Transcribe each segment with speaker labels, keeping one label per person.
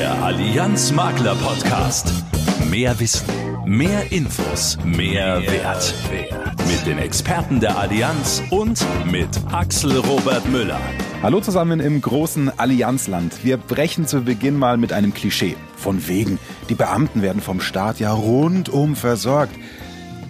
Speaker 1: Der Allianz Makler Podcast. Mehr Wissen, mehr Infos, mehr, Wert. Mit den Experten der Allianz und mit Axel Robert Müller.
Speaker 2: Hallo zusammen im großen Allianzland. Wir brechen zu Beginn mal mit einem Klischee. Von wegen, die Beamten werden vom Staat ja rundum versorgt.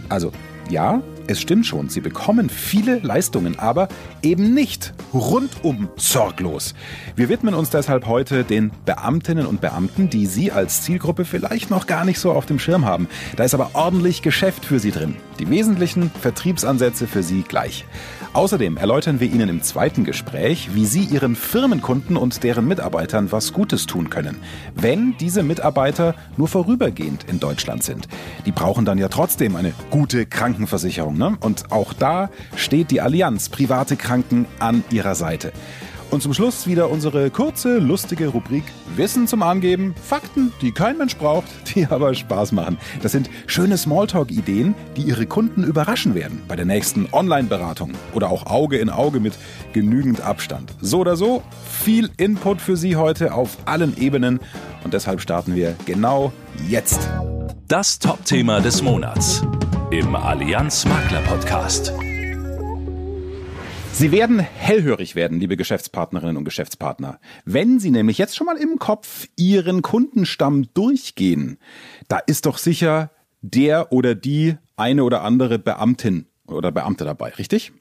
Speaker 2: Also, ja, es stimmt schon, sie bekommen viele Leistungen, aber eben nicht rundum sorglos. Wir widmen uns deshalb heute den Beamtinnen und Beamten, die Sie als Zielgruppe vielleicht noch gar nicht so auf dem Schirm haben. Da ist aber ordentlich Geschäft für Sie drin. Die wesentlichen Vertriebsansätze für Sie gleich. Außerdem erläutern wir Ihnen im zweiten Gespräch, wie Sie Ihren Firmenkunden und deren Mitarbeitern was Gutes tun können, wenn diese Mitarbeiter nur vorübergehend in Deutschland sind. Die brauchen dann ja trotzdem eine gute Krankenversicherung. Ne? Und auch da steht die Allianz Private Kranken an ihrer Seite. Und zum Schluss wieder unsere kurze, lustige Rubrik Wissen zum Angeben, Fakten, die kein Mensch braucht, die aber Spaß machen. Das sind schöne Smalltalk-Ideen, die Ihre Kunden überraschen werden bei der nächsten Online-Beratung oder auch Auge in Auge mit genügend Abstand. So oder so, viel Input für Sie heute auf allen Ebenen und deshalb starten wir genau jetzt.
Speaker 1: Das Top-Thema des Monats im Allianz Makler Podcast.
Speaker 2: Sie werden hellhörig werden, liebe Geschäftspartnerinnen und Geschäftspartner. Wenn Sie nämlich jetzt schon mal im Kopf Ihren Kundenstamm durchgehen, da ist doch sicher der oder die eine oder andere Beamtin oder Beamte dabei, richtig?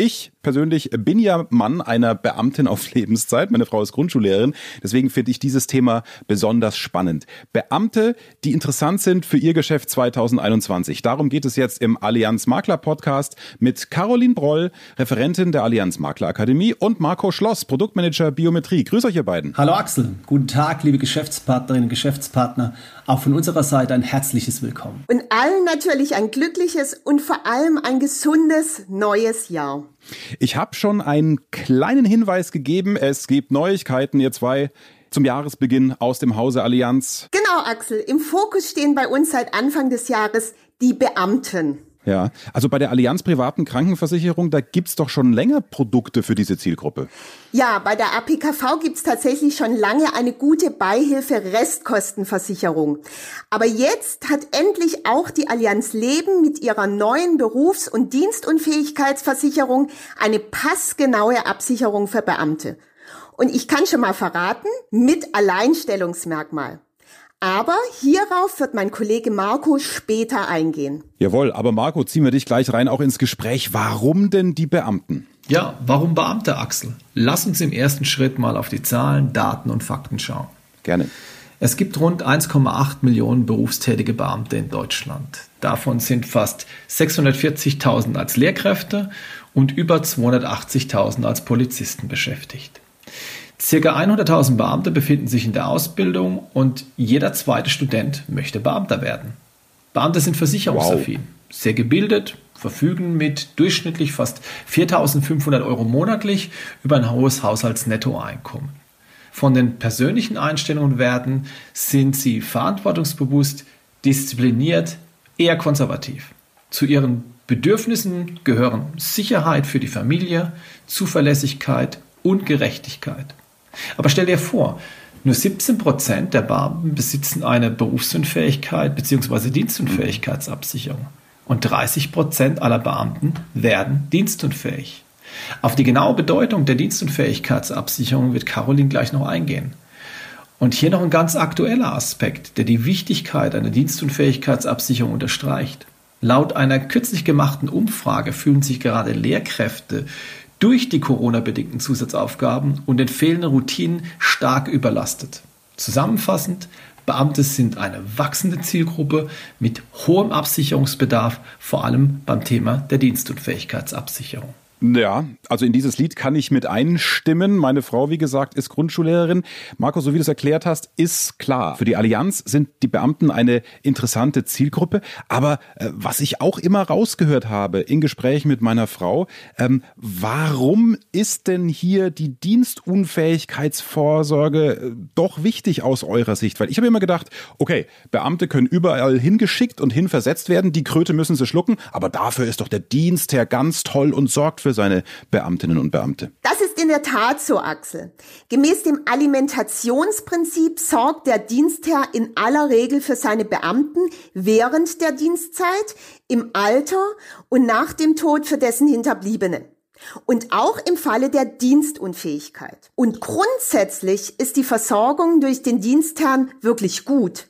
Speaker 2: Ich persönlich bin ja Mann einer Beamtin auf Lebenszeit. Meine Frau ist Grundschullehrerin. Deswegen finde ich dieses Thema besonders spannend. Beamte, die interessant sind für ihr Geschäft 2021. Darum geht es jetzt im Allianz Makler Podcast mit Caroline Broll, Referentin der Allianz Makler Akademie und Marco Schloss, Produktmanager Biometrie. Grüß euch ihr beiden.
Speaker 3: Hallo Axel. Guten Tag, liebe Geschäftspartnerinnen und Geschäftspartner. Auch von unserer Seite ein herzliches Willkommen.
Speaker 4: Und allen natürlich ein glückliches und vor allem ein gesundes neues Jahr.
Speaker 2: Ich habe schon einen kleinen Hinweis gegeben. Es gibt Neuigkeiten, ihr zwei zum Jahresbeginn aus dem Hause Allianz.
Speaker 4: Genau, Axel. Im Fokus stehen bei uns seit Anfang des Jahres die Beamten.
Speaker 2: Ja, also bei der Allianz privaten Krankenversicherung, da gibt's doch schon länger Produkte für diese Zielgruppe.
Speaker 4: Ja, bei der APKV gibt's tatsächlich schon lange eine gute Beihilfe Restkostenversicherung. Aber jetzt hat endlich auch die Allianz Leben mit ihrer neuen Berufs- und Dienstunfähigkeitsversicherung eine passgenaue Absicherung für Beamte. Und ich kann schon mal verraten, mit Alleinstellungsmerkmal. Aber hierauf wird mein Kollege Marco später eingehen.
Speaker 2: Jawohl, aber Marco, ziehen wir dich gleich rein auch ins Gespräch. Warum denn die Beamten?
Speaker 3: Ja, warum Beamte, Axel? Lass uns im ersten Schritt mal auf die Zahlen, Daten und Fakten schauen.
Speaker 2: Gerne.
Speaker 3: Es gibt rund 1,8 Millionen berufstätige Beamte in Deutschland. Davon sind fast 640.000 als Lehrkräfte und über 280.000 als Polizisten beschäftigt. Circa 100.000 Beamte befinden sich in der Ausbildung und jeder zweite Student möchte Beamter werden. Beamte sind versicherungsaffin, wow. sehr gebildet, verfügen mit durchschnittlich fast 4.500 Euro monatlich über ein hohes Haushaltsnettoeinkommen. Von den persönlichen Einstellungen werden sind sie verantwortungsbewusst, diszipliniert, eher konservativ. Zu ihren Bedürfnissen gehören Sicherheit für die Familie, Zuverlässigkeit und Gerechtigkeit. Aber stell dir vor, nur 17 Prozent der Beamten besitzen eine Berufsunfähigkeit bzw. Dienstunfähigkeitsabsicherung. Und 30 Prozent aller Beamten werden dienstunfähig. Auf die genaue Bedeutung der Dienstunfähigkeitsabsicherung wird Caroline gleich noch eingehen. Und hier noch ein ganz aktueller Aspekt, der die Wichtigkeit einer Dienstunfähigkeitsabsicherung unterstreicht. Laut einer kürzlich gemachten Umfrage fühlen sich gerade Lehrkräfte durch die Corona-bedingten Zusatzaufgaben und den fehlenden Routinen stark überlastet. Zusammenfassend, Beamte sind eine wachsende Zielgruppe mit hohem Absicherungsbedarf, vor allem beim Thema der Dienstunfähigkeitsabsicherung.
Speaker 2: Ja, also in dieses Lied kann ich mit einstimmen. Meine Frau, wie gesagt, ist Grundschullehrerin. Marco, so wie du es erklärt hast, ist klar. Für die Allianz sind die Beamten eine interessante Zielgruppe. Aber äh, was ich auch immer rausgehört habe in Gesprächen mit meiner Frau, ähm, warum ist denn hier die Dienstunfähigkeitsvorsorge äh, doch wichtig aus eurer Sicht? Weil ich habe immer gedacht, okay, Beamte können überall hingeschickt und hinversetzt werden. Die Kröte müssen sie schlucken. Aber dafür ist doch der Dienst her ganz toll und sorgt für für seine Beamtinnen und Beamte.
Speaker 4: Das ist in der Tat so, Axel. Gemäß dem Alimentationsprinzip sorgt der Dienstherr in aller Regel für seine Beamten während der Dienstzeit, im Alter und nach dem Tod für dessen Hinterbliebenen. Und auch im Falle der Dienstunfähigkeit. Und grundsätzlich ist die Versorgung durch den Dienstherrn wirklich gut.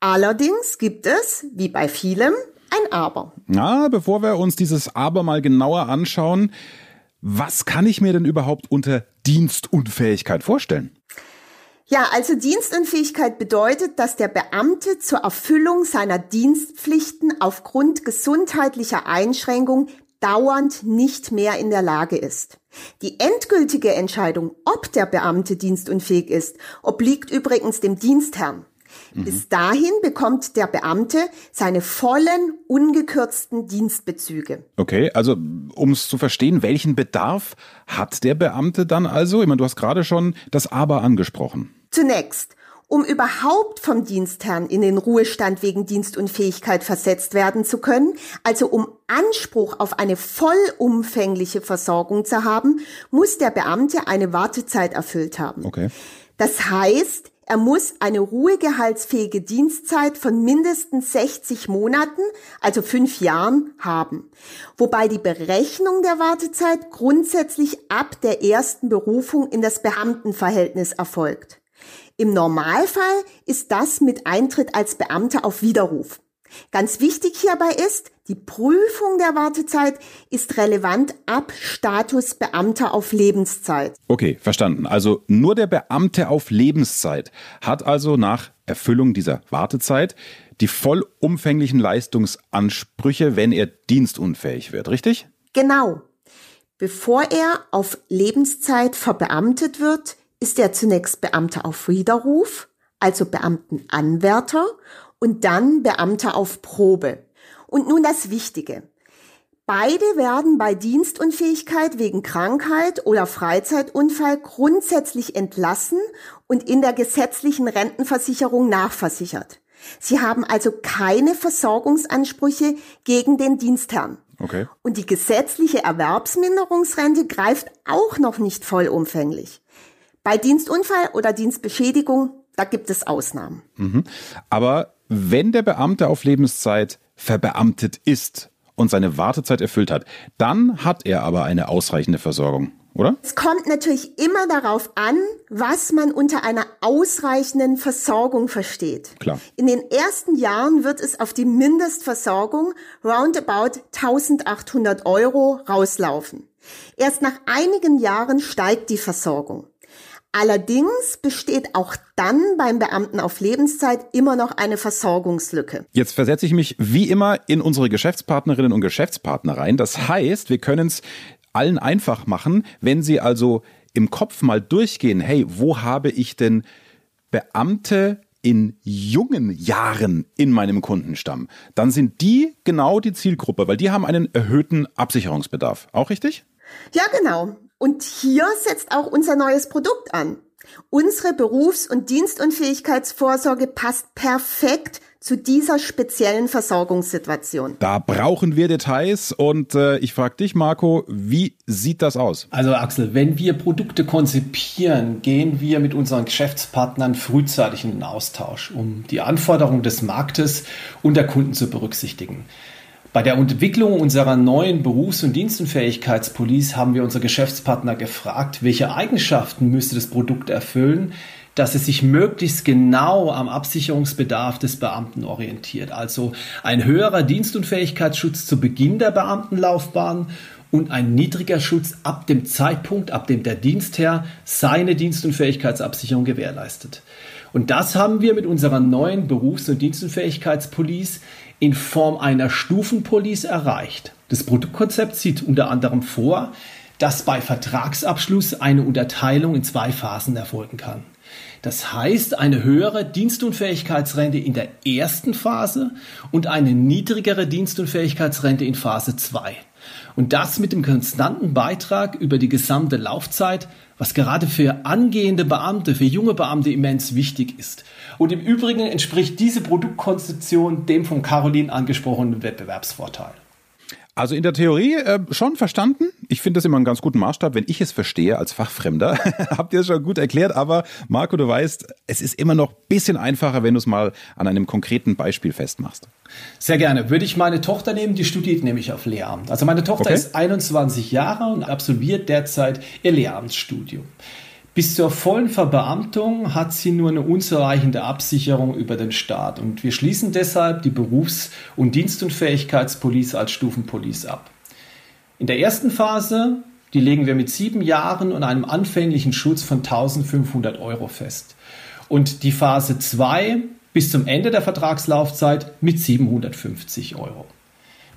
Speaker 4: Allerdings gibt es, wie bei vielem, ein Aber.
Speaker 2: Na, bevor wir uns dieses Aber mal genauer anschauen, was kann ich mir denn überhaupt unter Dienstunfähigkeit vorstellen?
Speaker 4: Ja, also Dienstunfähigkeit bedeutet, dass der Beamte zur Erfüllung seiner Dienstpflichten aufgrund gesundheitlicher Einschränkung dauernd nicht mehr in der Lage ist. Die endgültige Entscheidung, ob der Beamte dienstunfähig ist, obliegt übrigens dem Dienstherrn. Mhm. Bis dahin bekommt der Beamte seine vollen, ungekürzten Dienstbezüge.
Speaker 2: Okay, also um es zu verstehen, welchen Bedarf hat der Beamte dann also? Ich meine, du hast gerade schon das Aber angesprochen.
Speaker 4: Zunächst, um überhaupt vom Dienstherrn in den Ruhestand wegen Dienstunfähigkeit versetzt werden zu können, also um Anspruch auf eine vollumfängliche Versorgung zu haben, muss der Beamte eine Wartezeit erfüllt haben.
Speaker 2: Okay.
Speaker 4: Das heißt, er muss eine ruhegehaltsfähige Dienstzeit von mindestens 60 Monaten, also fünf Jahren, haben. Wobei die Berechnung der Wartezeit grundsätzlich ab der ersten Berufung in das Beamtenverhältnis erfolgt. Im Normalfall ist das mit Eintritt als Beamter auf Widerruf. Ganz wichtig hierbei ist, die Prüfung der Wartezeit ist relevant ab Status Beamter auf Lebenszeit.
Speaker 2: Okay, verstanden. Also nur der Beamte auf Lebenszeit hat also nach Erfüllung dieser Wartezeit die vollumfänglichen Leistungsansprüche, wenn er dienstunfähig wird, richtig?
Speaker 4: Genau. Bevor er auf Lebenszeit verbeamtet wird, ist er zunächst Beamter auf Widerruf, also Beamtenanwärter und dann Beamter auf Probe. Und nun das Wichtige. Beide werden bei Dienstunfähigkeit wegen Krankheit oder Freizeitunfall grundsätzlich entlassen und in der gesetzlichen Rentenversicherung nachversichert. Sie haben also keine Versorgungsansprüche gegen den Dienstherrn.
Speaker 2: Okay.
Speaker 4: Und die gesetzliche Erwerbsminderungsrente greift auch noch nicht vollumfänglich. Bei Dienstunfall oder Dienstbeschädigung, da gibt es Ausnahmen.
Speaker 2: Mhm. Aber wenn der Beamte auf Lebenszeit verbeamtet ist und seine Wartezeit erfüllt hat, dann hat er aber eine ausreichende Versorgung, oder?
Speaker 4: Es kommt natürlich immer darauf an, was man unter einer ausreichenden Versorgung versteht.
Speaker 2: Klar.
Speaker 4: In den ersten Jahren wird es auf die Mindestversorgung roundabout 1800 Euro rauslaufen. Erst nach einigen Jahren steigt die Versorgung. Allerdings besteht auch dann beim Beamten auf Lebenszeit immer noch eine Versorgungslücke.
Speaker 2: Jetzt versetze ich mich wie immer in unsere Geschäftspartnerinnen und Geschäftspartner rein. Das heißt, wir können es allen einfach machen, wenn sie also im Kopf mal durchgehen, hey, wo habe ich denn Beamte in jungen Jahren in meinem Kundenstamm, dann sind die genau die Zielgruppe, weil die haben einen erhöhten Absicherungsbedarf. Auch richtig?
Speaker 4: Ja, genau. Und hier setzt auch unser neues Produkt an. Unsere Berufs- und Dienstunfähigkeitsvorsorge passt perfekt zu dieser speziellen Versorgungssituation.
Speaker 2: Da brauchen wir Details und äh, ich frage dich, Marco, wie sieht das aus?
Speaker 3: Also Axel, wenn wir Produkte konzipieren, gehen wir mit unseren Geschäftspartnern frühzeitig in den Austausch, um die Anforderungen des Marktes und der Kunden zu berücksichtigen. Bei der Entwicklung unserer neuen Berufs- und Dienstunfähigkeitspolice haben wir unsere Geschäftspartner gefragt, welche Eigenschaften müsste das Produkt erfüllen, dass es sich möglichst genau am Absicherungsbedarf des Beamten orientiert. Also ein höherer Dienstunfähigkeitsschutz zu Beginn der Beamtenlaufbahn und ein niedriger Schutz ab dem Zeitpunkt, ab dem der Dienstherr seine Dienstunfähigkeitsabsicherung gewährleistet. Und das haben wir mit unserer neuen Berufs- und Dienstunfähigkeitspolice in Form einer Stufenpolice erreicht. Das Produktkonzept sieht unter anderem vor, dass bei Vertragsabschluss eine Unterteilung in zwei Phasen erfolgen kann. Das heißt, eine höhere Dienstunfähigkeitsrente in der ersten Phase und eine niedrigere Dienstunfähigkeitsrente in Phase 2. Und das mit dem konstanten Beitrag über die gesamte Laufzeit, was gerade für angehende Beamte, für junge Beamte immens wichtig ist. Und im Übrigen entspricht diese Produktkonzeption dem von Caroline angesprochenen Wettbewerbsvorteil.
Speaker 2: Also in der Theorie äh, schon verstanden. Ich finde das immer einen ganz guten Maßstab, wenn ich es verstehe als Fachfremder. Habt ihr es schon gut erklärt, aber Marco, du weißt, es ist immer noch ein bisschen einfacher, wenn du es mal an einem konkreten Beispiel festmachst.
Speaker 3: Sehr gerne. Würde ich meine Tochter nehmen, die studiert nämlich auf Lehramt. Also meine Tochter okay. ist 21 Jahre und absolviert derzeit ihr Lehramtsstudium. Bis zur vollen Verbeamtung hat sie nur eine unzureichende Absicherung über den Staat. Und wir schließen deshalb die Berufs- und Dienstunfähigkeitspolice als Stufenpolice ab. In der ersten Phase, die legen wir mit sieben Jahren und einem anfänglichen Schutz von 1500 Euro fest. Und die Phase 2 bis zum Ende der Vertragslaufzeit mit 750 Euro.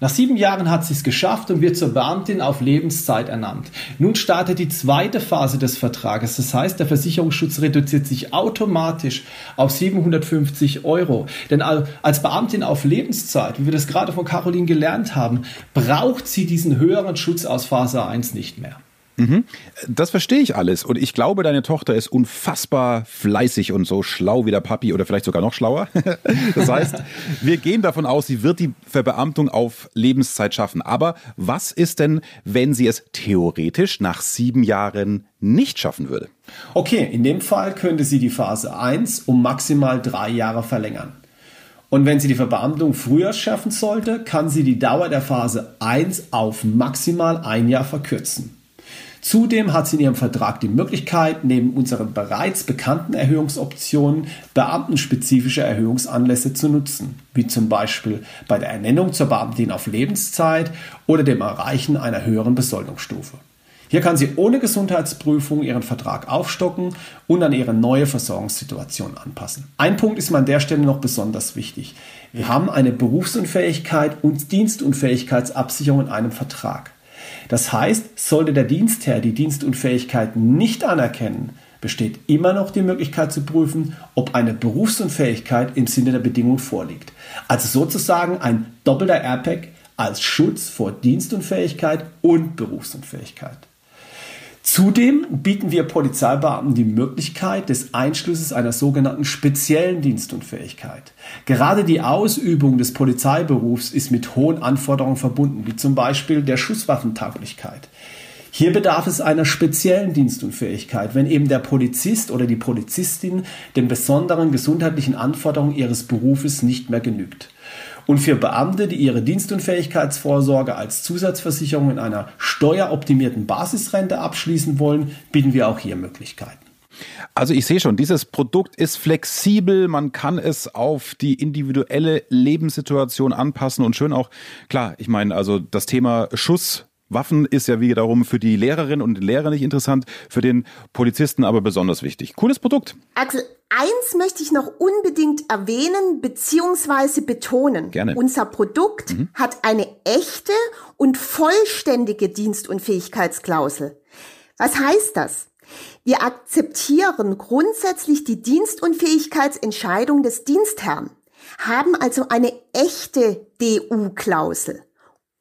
Speaker 3: Nach sieben Jahren hat sie es geschafft und wird zur Beamtin auf Lebenszeit ernannt. Nun startet die zweite Phase des Vertrages. Das heißt, der Versicherungsschutz reduziert sich automatisch auf 750 Euro. Denn als Beamtin auf Lebenszeit, wie wir das gerade von Caroline gelernt haben, braucht sie diesen höheren Schutz aus Phase 1 nicht mehr.
Speaker 2: Mhm. Das verstehe ich alles. Und ich glaube, deine Tochter ist unfassbar fleißig und so schlau wie der Papi oder vielleicht sogar noch schlauer. Das heißt, wir gehen davon aus, sie wird die Verbeamtung auf Lebenszeit schaffen. Aber was ist denn, wenn sie es theoretisch nach sieben Jahren nicht schaffen würde?
Speaker 3: Okay, in dem Fall könnte sie die Phase 1 um maximal drei Jahre verlängern. Und wenn sie die Verbeamtung früher schaffen sollte, kann sie die Dauer der Phase 1 auf maximal ein Jahr verkürzen. Zudem hat sie in ihrem Vertrag die Möglichkeit, neben unseren bereits bekannten Erhöhungsoptionen beamtenspezifische Erhöhungsanlässe zu nutzen, wie zum Beispiel bei der Ernennung zur Beamtin auf Lebenszeit oder dem Erreichen einer höheren Besoldungsstufe. Hier kann sie ohne Gesundheitsprüfung ihren Vertrag aufstocken und an ihre neue Versorgungssituation anpassen. Ein Punkt ist mir an der Stelle noch besonders wichtig. Wir haben eine Berufsunfähigkeit und Dienstunfähigkeitsabsicherung in einem Vertrag. Das heißt, sollte der Dienstherr die Dienstunfähigkeit nicht anerkennen, besteht immer noch die Möglichkeit zu prüfen, ob eine Berufsunfähigkeit im Sinne der Bedingung vorliegt. Also sozusagen ein doppelter Airbag als Schutz vor Dienstunfähigkeit und Berufsunfähigkeit. Zudem bieten wir Polizeibeamten die Möglichkeit des Einschlusses einer sogenannten speziellen Dienstunfähigkeit. Gerade die Ausübung des Polizeiberufs ist mit hohen Anforderungen verbunden, wie zum Beispiel der Schusswaffentauglichkeit. Hier bedarf es einer speziellen Dienstunfähigkeit, wenn eben der Polizist oder die Polizistin den besonderen gesundheitlichen Anforderungen ihres Berufes nicht mehr genügt. Und für Beamte, die ihre Dienstunfähigkeitsvorsorge als Zusatzversicherung in einer steueroptimierten Basisrente abschließen wollen, bieten wir auch hier Möglichkeiten.
Speaker 2: Also ich sehe schon, dieses Produkt ist flexibel, man kann es auf die individuelle Lebenssituation anpassen und schön auch, klar, ich meine, also das Thema Schuss Waffen ist ja wiederum für die Lehrerin und den Lehrer nicht interessant, für den Polizisten aber besonders wichtig. Cooles Produkt.
Speaker 4: Axel, eins möchte ich noch unbedingt erwähnen bzw. betonen.
Speaker 2: Gerne.
Speaker 4: Unser Produkt mhm. hat eine echte und vollständige Dienstunfähigkeitsklausel. Was heißt das? Wir akzeptieren grundsätzlich die Dienstunfähigkeitsentscheidung des Dienstherrn, haben also eine echte DU-Klausel.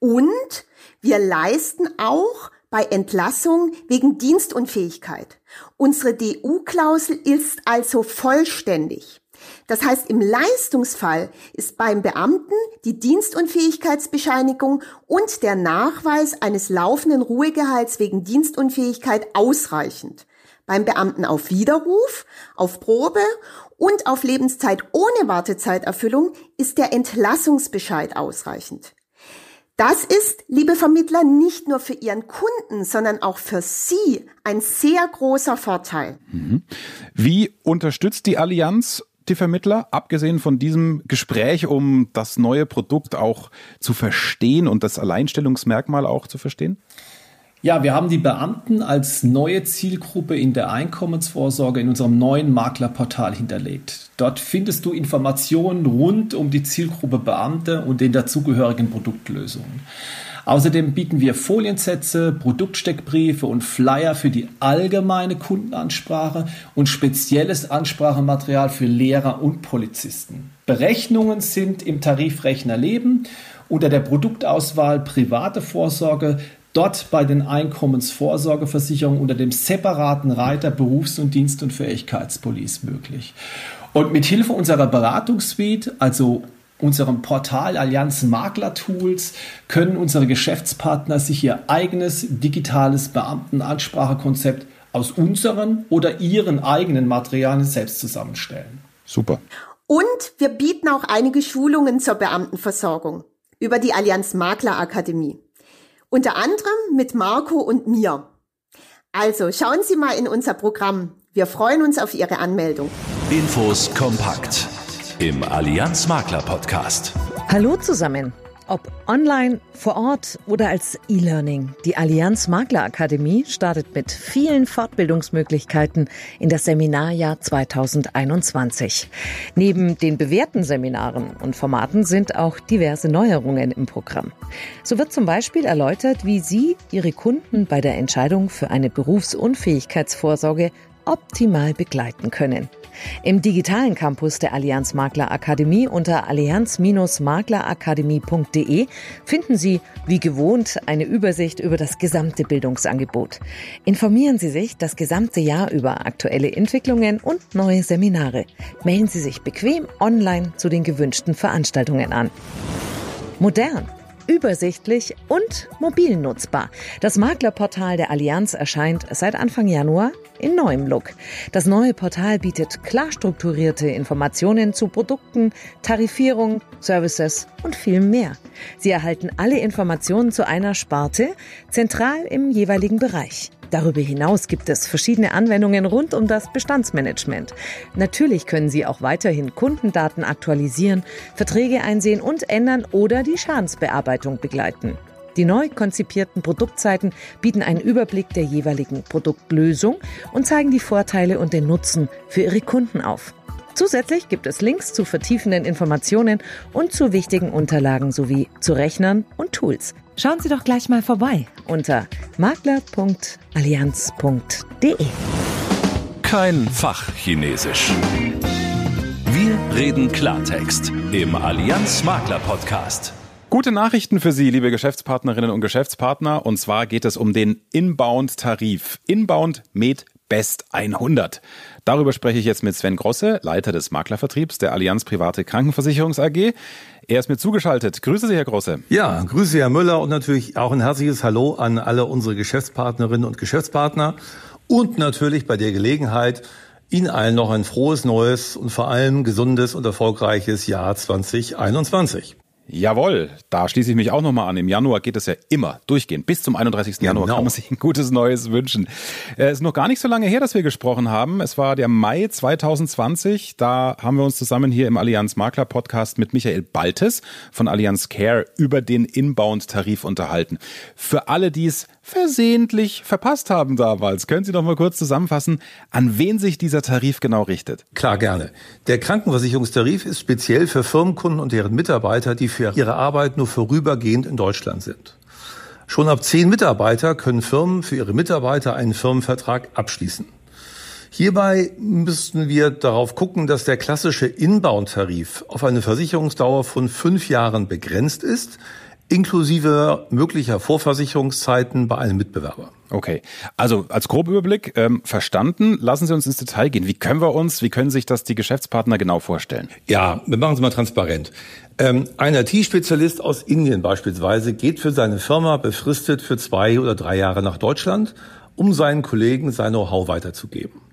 Speaker 4: Und wir leisten auch bei Entlassung wegen Dienstunfähigkeit. Unsere DU-Klausel ist also vollständig. Das heißt, im Leistungsfall ist beim Beamten die Dienstunfähigkeitsbescheinigung und der Nachweis eines laufenden Ruhegehalts wegen Dienstunfähigkeit ausreichend. Beim Beamten auf Widerruf, auf Probe und auf Lebenszeit ohne Wartezeiterfüllung ist der Entlassungsbescheid ausreichend. Das ist, liebe Vermittler, nicht nur für Ihren Kunden, sondern auch für Sie ein sehr großer Vorteil.
Speaker 2: Mhm. Wie unterstützt die Allianz die Vermittler, abgesehen von diesem Gespräch, um das neue Produkt auch zu verstehen und das Alleinstellungsmerkmal auch zu verstehen?
Speaker 3: Ja, wir haben die Beamten als neue Zielgruppe in der Einkommensvorsorge in unserem neuen Maklerportal hinterlegt. Dort findest du Informationen rund um die Zielgruppe Beamte und den dazugehörigen Produktlösungen. Außerdem bieten wir Foliensätze, Produktsteckbriefe und Flyer für die allgemeine Kundenansprache und spezielles Ansprachematerial für Lehrer und Polizisten. Berechnungen sind im Tarifrechner Leben unter der Produktauswahl private Vorsorge dort bei den Einkommensvorsorgeversicherungen unter dem separaten Reiter Berufs- und Dienst- und Fähigkeitspolice möglich. Und mit Hilfe unserer Beratungssuite, also unserem Portal Allianz Makler Tools können unsere Geschäftspartner sich ihr eigenes digitales Beamtenansprachekonzept aus unseren oder ihren eigenen Materialien selbst zusammenstellen.
Speaker 2: Super.
Speaker 4: Und wir bieten auch einige Schulungen zur Beamtenversorgung über die Allianz Makler Akademie. Unter anderem mit Marco und mir. Also schauen Sie mal in unser Programm. Wir freuen uns auf Ihre Anmeldung.
Speaker 1: Infos kompakt im Allianz Makler Podcast.
Speaker 5: Hallo zusammen. Ob online, vor Ort oder als E-Learning, die Allianz Makler Akademie startet mit vielen Fortbildungsmöglichkeiten in das Seminarjahr 2021. Neben den bewährten Seminaren und Formaten sind auch diverse Neuerungen im Programm. So wird zum Beispiel erläutert, wie Sie Ihre Kunden bei der Entscheidung für eine Berufsunfähigkeitsvorsorge optimal begleiten können. Im digitalen Campus der Allianz Makler Akademie unter allianz-maklerakademie.de finden Sie, wie gewohnt, eine Übersicht über das gesamte Bildungsangebot. Informieren Sie sich das gesamte Jahr über aktuelle Entwicklungen und neue Seminare. Melden Sie sich bequem online zu den gewünschten Veranstaltungen an. Modern übersichtlich und mobil nutzbar. Das Maklerportal der Allianz erscheint seit Anfang Januar in neuem Look. Das neue Portal bietet klar strukturierte Informationen zu Produkten, Tarifierung, Services und viel mehr. Sie erhalten alle Informationen zu einer Sparte, zentral im jeweiligen Bereich. Darüber hinaus gibt es verschiedene Anwendungen rund um das Bestandsmanagement. Natürlich können Sie auch weiterhin Kundendaten aktualisieren, Verträge einsehen und ändern oder die Schadensbearbeitung begleiten. Die neu konzipierten Produktseiten bieten einen Überblick der jeweiligen Produktlösung und zeigen die Vorteile und den Nutzen für Ihre Kunden auf. Zusätzlich gibt es Links zu vertiefenden Informationen und zu wichtigen Unterlagen sowie zu Rechnern und Tools. Schauen Sie doch gleich mal vorbei unter makler.allianz.de.
Speaker 1: Kein Fachchinesisch. Wir reden Klartext im Allianz Makler Podcast.
Speaker 2: Gute Nachrichten für Sie, liebe Geschäftspartnerinnen und Geschäftspartner. Und zwar geht es um den Inbound-Tarif. Inbound Med Best 100. Darüber spreche ich jetzt mit Sven Grosse, Leiter des Maklervertriebs der Allianz Private Krankenversicherungs AG. Er ist mir zugeschaltet. Grüße Sie, Herr Grosse.
Speaker 6: Ja, grüße Herr Müller und natürlich auch ein herzliches Hallo an alle unsere Geschäftspartnerinnen und Geschäftspartner. Und natürlich bei der Gelegenheit Ihnen allen noch ein frohes neues und vor allem gesundes und erfolgreiches Jahr 2021.
Speaker 2: Jawohl, da schließe ich mich auch nochmal an. Im Januar geht es ja immer durchgehend. Bis zum 31. Genau. Januar kann man sich ein gutes Neues wünschen. Es äh, ist noch gar nicht so lange her, dass wir gesprochen haben. Es war der Mai 2020. Da haben wir uns zusammen hier im Allianz Makler Podcast mit Michael Baltes von Allianz Care über den Inbound-Tarif unterhalten. Für alle, die es versehentlich verpasst haben damals, können Sie noch mal kurz zusammenfassen, an wen sich dieser Tarif genau richtet?
Speaker 6: Klar, gerne. Der Krankenversicherungstarif ist speziell für Firmenkunden und deren Mitarbeiter, die für ihre Arbeit nur vorübergehend in Deutschland sind. Schon ab zehn Mitarbeiter können Firmen für ihre Mitarbeiter einen Firmenvertrag abschließen. Hierbei müssten wir darauf gucken, dass der klassische Inbound-Tarif auf eine Versicherungsdauer von fünf Jahren begrenzt ist, inklusive möglicher Vorversicherungszeiten bei einem Mitbewerber.
Speaker 2: Okay, also als Grobüberblick ähm, verstanden. Lassen Sie uns ins Detail gehen. Wie können wir uns, wie können sich das die Geschäftspartner genau vorstellen?
Speaker 6: Ja, wir machen es mal transparent. Ähm, ein IT-Spezialist aus Indien beispielsweise geht für seine Firma befristet für zwei oder drei Jahre nach Deutschland, um seinen Kollegen sein Know-how weiterzugeben.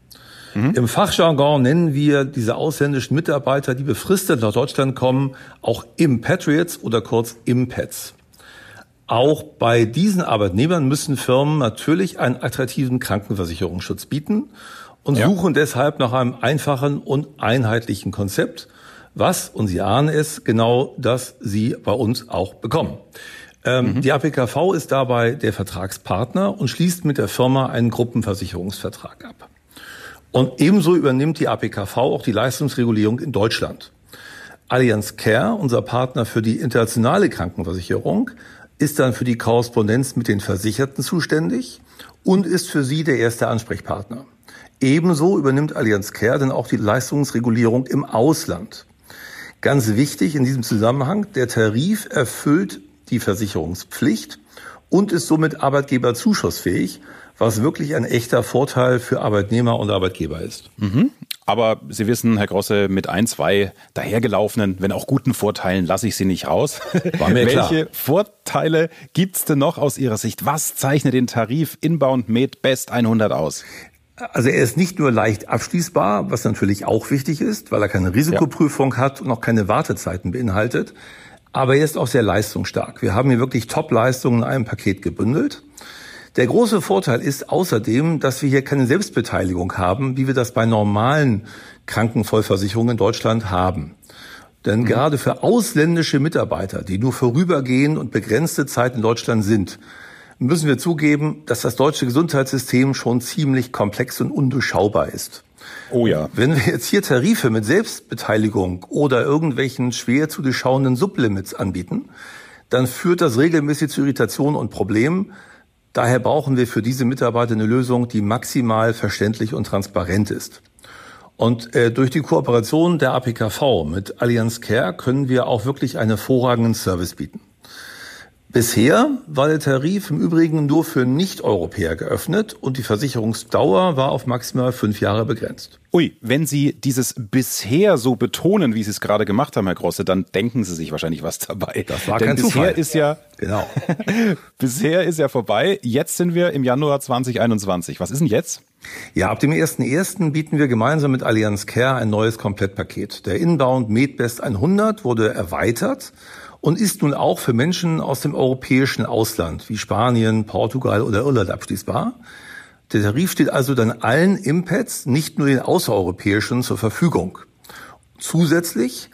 Speaker 6: Mhm. Im Fachjargon nennen wir diese ausländischen Mitarbeiter, die befristet nach Deutschland kommen, auch Impatriots oder kurz Impats. Auch bei diesen Arbeitnehmern müssen Firmen natürlich einen attraktiven Krankenversicherungsschutz bieten und ja. suchen deshalb nach einem einfachen und einheitlichen Konzept, was, und Sie ahnen es, genau das Sie bei uns auch bekommen. Ähm, mhm. Die APKV ist dabei der Vertragspartner und schließt mit der Firma einen Gruppenversicherungsvertrag ab. Und ebenso übernimmt die APKV auch die Leistungsregulierung in Deutschland. Allianz Care, unser Partner für die internationale Krankenversicherung, ist dann für die Korrespondenz mit den Versicherten zuständig und ist für sie der erste Ansprechpartner. Ebenso übernimmt Allianz Care dann auch die Leistungsregulierung im Ausland. Ganz wichtig in diesem Zusammenhang, der Tarif erfüllt die Versicherungspflicht und ist somit arbeitgeberzuschussfähig, was wirklich ein echter Vorteil für Arbeitnehmer und Arbeitgeber ist.
Speaker 2: Mhm. Aber Sie wissen, Herr Grosse, mit ein, zwei dahergelaufenen, wenn auch guten Vorteilen lasse ich Sie nicht raus.
Speaker 6: War mir klar.
Speaker 2: Welche Vorteile gibt's denn noch aus Ihrer Sicht? Was zeichnet den Tarif Inbound Med Best 100 aus?
Speaker 6: Also er ist nicht nur leicht abschließbar, was natürlich auch wichtig ist, weil er keine Risikoprüfung ja. hat und auch keine Wartezeiten beinhaltet. Aber er ist auch sehr leistungsstark. Wir haben hier wirklich Top-Leistungen in einem Paket gebündelt. Der große Vorteil ist außerdem, dass wir hier keine Selbstbeteiligung haben, wie wir das bei normalen Krankenvollversicherungen in Deutschland haben. Denn mhm. gerade für ausländische Mitarbeiter, die nur vorübergehend und begrenzte Zeit in Deutschland sind, müssen wir zugeben, dass das deutsche Gesundheitssystem schon ziemlich komplex und undurchschaubar ist.
Speaker 2: Oh ja.
Speaker 6: Wenn wir jetzt hier Tarife mit Selbstbeteiligung oder irgendwelchen schwer zu durchschauenden Sublimits anbieten, dann führt das regelmäßig zu Irritationen und Problemen. Daher brauchen wir für diese Mitarbeiter eine Lösung, die maximal verständlich und transparent ist. Und äh, durch die Kooperation der APKV mit Allianz Care können wir auch wirklich einen hervorragenden Service bieten. Bisher war der Tarif im Übrigen nur für Nicht-Europäer geöffnet und die Versicherungsdauer war auf maximal fünf Jahre begrenzt.
Speaker 2: Ui, wenn Sie dieses bisher so betonen, wie Sie es gerade gemacht haben, Herr Grosse, dann denken Sie sich wahrscheinlich was dabei.
Speaker 6: Das war
Speaker 2: Denn
Speaker 6: kein
Speaker 2: bisher
Speaker 6: Zufall.
Speaker 2: ist ja
Speaker 6: Genau.
Speaker 2: bisher ist ja vorbei. Jetzt sind wir im Januar 2021. Was ist denn jetzt?
Speaker 6: Ja, ab dem 1.1. bieten wir gemeinsam mit Allianz Care ein neues Komplettpaket. Der Inbound MedBest 100 wurde erweitert und ist nun auch für Menschen aus dem europäischen Ausland wie Spanien, Portugal oder Irland abschließbar. Der Tarif steht also dann allen Impads, nicht nur den außereuropäischen, zur Verfügung. Zusätzlich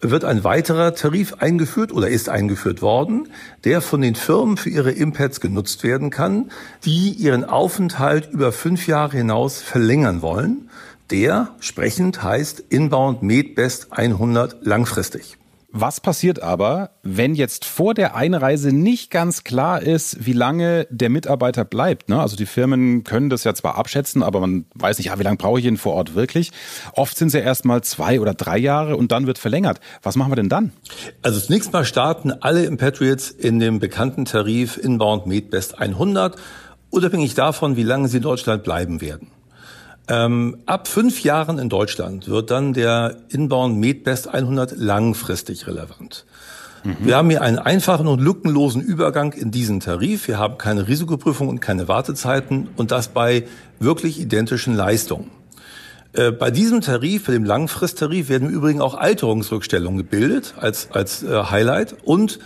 Speaker 6: wird ein weiterer Tarif eingeführt oder ist eingeführt worden, der von den Firmen für ihre Impads genutzt werden kann, die ihren Aufenthalt über fünf Jahre hinaus verlängern wollen. Der sprechend heißt Inbound MedBest 100 langfristig.
Speaker 2: Was passiert aber, wenn jetzt vor der Einreise nicht ganz klar ist, wie lange der Mitarbeiter bleibt? Ne? Also die Firmen können das ja zwar abschätzen, aber man weiß nicht, ja, wie lange brauche ich ihn vor Ort wirklich? Oft sind es ja erst mal zwei oder drei Jahre und dann wird verlängert. Was machen wir denn dann?
Speaker 6: Also zunächst mal starten alle Impatriots in dem bekannten Tarif Inbound MedBest 100, unabhängig davon, wie lange sie in Deutschland bleiben werden. Ähm, ab fünf Jahren in Deutschland wird dann der Inbound MedBest 100 langfristig relevant. Mhm. Wir haben hier einen einfachen und lückenlosen Übergang in diesen Tarif. Wir haben keine Risikoprüfung und keine Wartezeiten und das bei wirklich identischen Leistungen. Äh, bei diesem Tarif, bei dem Langfristtarif, werden im Übrigen auch Alterungsrückstellungen gebildet als, als äh, Highlight und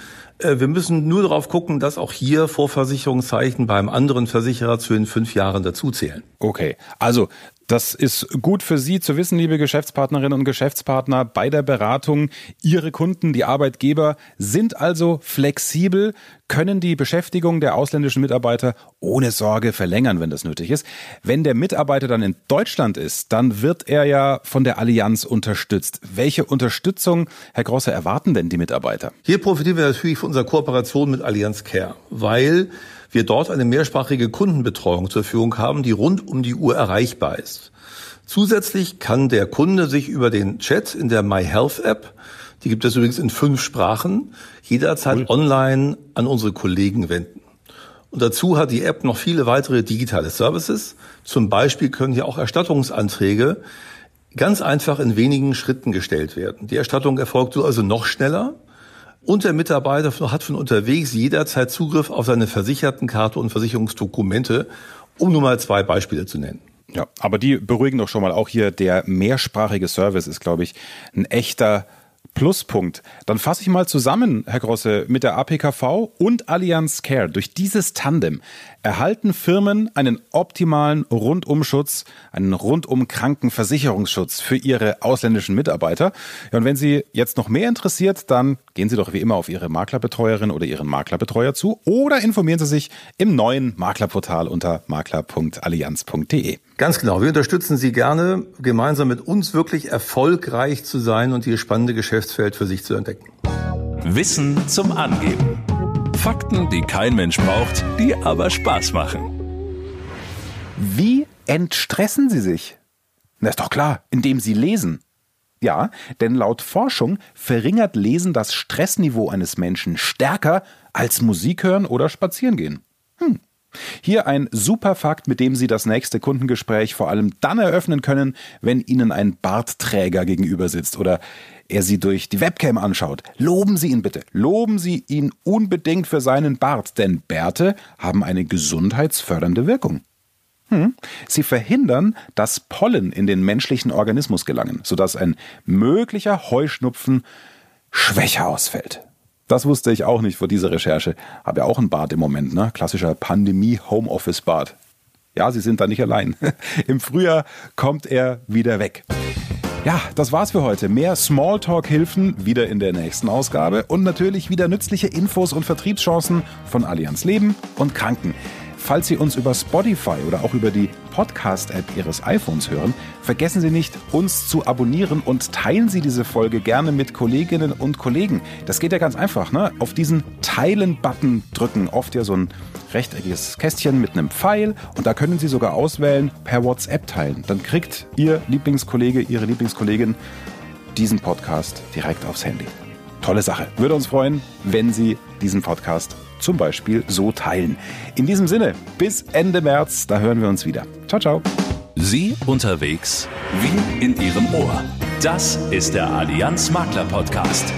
Speaker 6: wir müssen nur darauf gucken, dass auch hier Vorversicherungszeichen beim anderen Versicherer zu den fünf Jahren dazuzählen.
Speaker 2: Okay, also das ist gut für Sie zu wissen, liebe Geschäftspartnerinnen und Geschäftspartner, bei der Beratung. Ihre Kunden, die Arbeitgeber, sind also flexibel, können die Beschäftigung der ausländischen Mitarbeiter ohne Sorge verlängern, wenn das nötig ist. Wenn der Mitarbeiter dann in Deutschland ist, dann wird er ja von der Allianz unterstützt. Welche Unterstützung, Herr Grosser, erwarten denn die Mitarbeiter?
Speaker 6: Hier profitieren wir natürlich von unserer Kooperation mit Allianz Care, weil wir dort eine mehrsprachige Kundenbetreuung zur Verfügung haben, die rund um die Uhr erreichbar ist. Zusätzlich kann der Kunde sich über den Chat in der My Health App, die gibt es übrigens in fünf Sprachen, jederzeit cool. online an unsere Kollegen wenden. Und dazu hat die App noch viele weitere digitale Services. Zum Beispiel können hier auch Erstattungsanträge ganz einfach in wenigen Schritten gestellt werden. Die Erstattung erfolgt so also noch schneller und der Mitarbeiter hat von unterwegs jederzeit Zugriff auf seine Versichertenkarte und Versicherungsdokumente, um nur mal zwei Beispiele zu nennen.
Speaker 2: Ja, aber die beruhigen doch schon mal. Auch hier der mehrsprachige Service ist, glaube ich, ein echter Pluspunkt. Dann fasse ich mal zusammen, Herr Grosse, mit der APKV und Allianz Care. Durch dieses Tandem erhalten Firmen einen optimalen Rundumschutz, einen rundum Krankenversicherungsschutz für ihre ausländischen Mitarbeiter. Ja, und wenn Sie jetzt noch mehr interessiert, dann gehen Sie doch wie immer auf Ihre Maklerbetreuerin oder Ihren Maklerbetreuer zu oder informieren Sie sich im neuen Maklerportal unter makler.allianz.de.
Speaker 6: Ganz genau. Wir unterstützen Sie gerne, gemeinsam mit uns wirklich erfolgreich zu sein und Ihr spannende Geschäftsfeld für sich zu entdecken.
Speaker 1: Wissen zum Angeben. Fakten, die kein Mensch braucht, die aber Spaß machen.
Speaker 2: Wie entstressen Sie sich? Na ist doch klar, indem Sie lesen. Ja, denn laut Forschung verringert Lesen das Stressniveau eines Menschen stärker als Musik hören oder spazieren gehen. Hm, Hier ein super Fakt, mit dem Sie das nächste Kundengespräch vor allem dann eröffnen können, wenn Ihnen ein Bartträger gegenüber sitzt oder er Sie durch die Webcam anschaut. Loben Sie ihn bitte. Loben Sie ihn unbedingt für seinen Bart, denn Bärte haben eine gesundheitsfördernde Wirkung. Hm. Sie verhindern, dass Pollen in den menschlichen Organismus gelangen, sodass ein möglicher Heuschnupfen schwächer ausfällt. Das wusste ich auch nicht vor dieser Recherche. Habe ja auch ein Bad im Moment, ne? Klassischer Pandemie-Homeoffice-Bad. Ja, Sie sind da nicht allein. Im Frühjahr kommt er wieder weg. Ja, das war's für heute. Mehr Smalltalk-Hilfen wieder in der nächsten Ausgabe und natürlich wieder nützliche Infos und Vertriebschancen von Allianz Leben und Kranken. Falls Sie uns über Spotify oder auch über die Podcast-App Ihres iPhones hören, vergessen Sie nicht, uns zu abonnieren und teilen Sie diese Folge gerne mit Kolleginnen und Kollegen. Das geht ja ganz einfach, ne? Auf diesen Teilen-Button drücken, oft ja so ein rechteckiges Kästchen mit einem Pfeil und da können Sie sogar auswählen, per WhatsApp teilen. Dann kriegt Ihr Lieblingskollege, Ihre Lieblingskollegin diesen Podcast direkt aufs Handy. Tolle Sache. Würde uns freuen, wenn Sie diesen Podcast zum Beispiel so teilen. In diesem Sinne, bis Ende März, da hören wir uns wieder. Ciao, ciao.
Speaker 1: Sie unterwegs wie in Ihrem Ohr. Das ist der Allianz Makler Podcast.